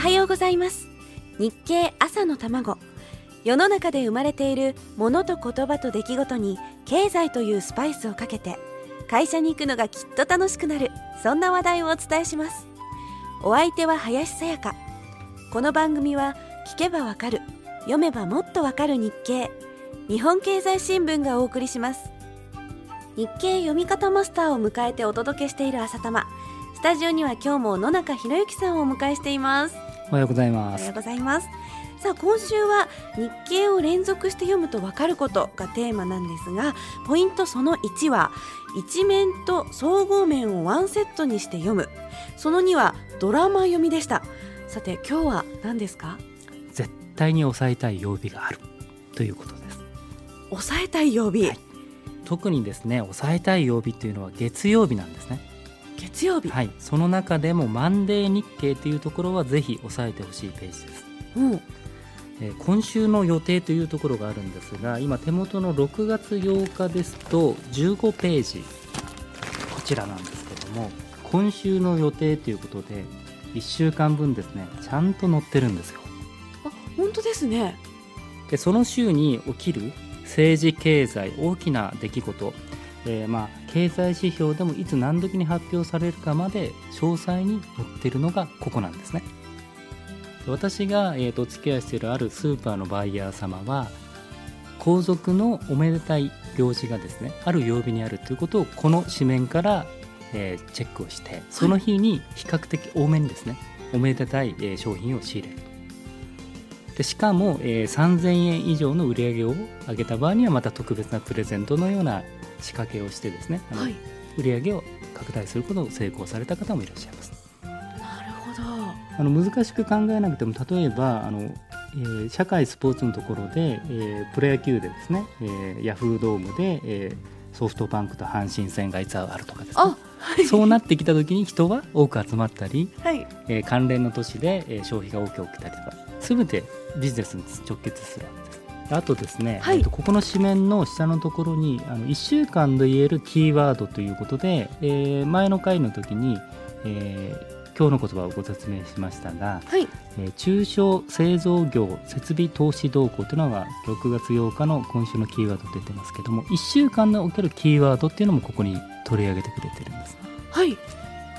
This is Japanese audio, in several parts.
はようございます。日経朝の卵。世の中で生まれているものと言葉と出来事に経済というスパイスをかけて会社に行くのがきっと楽しくなるそんな話題をお伝えします。お相手は林さやか。この番組は聞けばわかる読めばもっとわかる日経日本経済新聞がお送りします。日経読み方マスターを迎えてお届けしている朝玉。スタジオには今日も野中博之さんをお迎えしています。おはようございまおはすようございます。さあ今週は日経を連続して読むとわかることがテーマなんですがポイントその1は一面と総合面をワンセットにして読む。その2はドラマ読みでした。さて今日は何ですか？絶対に抑えたい曜日がある。ということです。抑えたい曜日、はい。特にですね抑えたい曜日というのは月曜日なんですね月曜日、はい。その中でもマンデー日経というところはぜひ押さえてほしいページです。うん。えー今週の予定というところがあるんですが今手元の6月8日ですと15ページ。こちらなんですけども今週の予定ということで1週間分ですねちゃんと載ってるんですよ。あ本当ですね。でその週に起きる政治経済大きな出来事、えーまあ経済指標でもいつ何時に発表されるかまで詳細に載ってるのがここなんですね。私が、えー、とお付き合いしているあるスーパーのバイヤー様は皇族のおめでたい行事がですねある曜日にあるということをこの紙面から、えーチェックをしてその日に比較的多めにですねおめでたい、えー商品を仕入れるでしかも、えー3000円以上の売り上げを上げた場合にはまた特別なプレゼントのような仕掛けをしてですね、はい。売り上げを拡大することを成功された方もいらっしゃいます。なるほど。あの難しく考えなくても例えばあの、えー社会スポーツのところで、えープロ野球でですね、えーヤフードームで、えーソフトバンクと阪神戦がいつあるとかですね。あはい。そうなってきた時に人は多く集まったり、はい。えー関連の都市で、えー消費が多く起きた。りとか全てビジネスに直結するわけです。あとですね、はい。ここの紙面の下のところにあの1週間で言えるキーワードということで、えー前の回の時に、えー今日の言葉をご説明しましたが、はい。えー中小製造業設備投資動向というのが6月8日の今週のキーワード出てますけども1週間におけるキーワードっていうのもここに取り上げてくれてるんです。はい。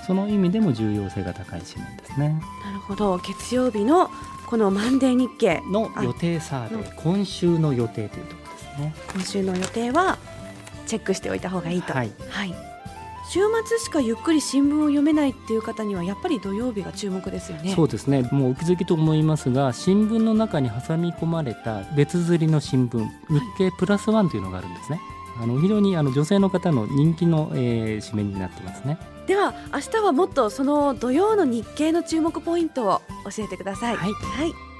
その意味でも重要性が高い紙面ですね。なるほど。月曜日のこのマンデー日経。の予定サーベイ今週の予定というところですね。今週の予定はチェックしておいた方がいいと。はい。はい週末しかゆっくり新聞を読めないっていう方にはやっぱり土曜日が注目ですよね。そうですね。もうお気づきと思いますが新聞の中に挟み込まれた別釣りの新聞日経プラスワンというのがあるんですね。あの非常にあの女性の方の人気の、えー紙面になってますね。では明日はもっとその土曜の日経の注目ポイントを教えてください。はい。はい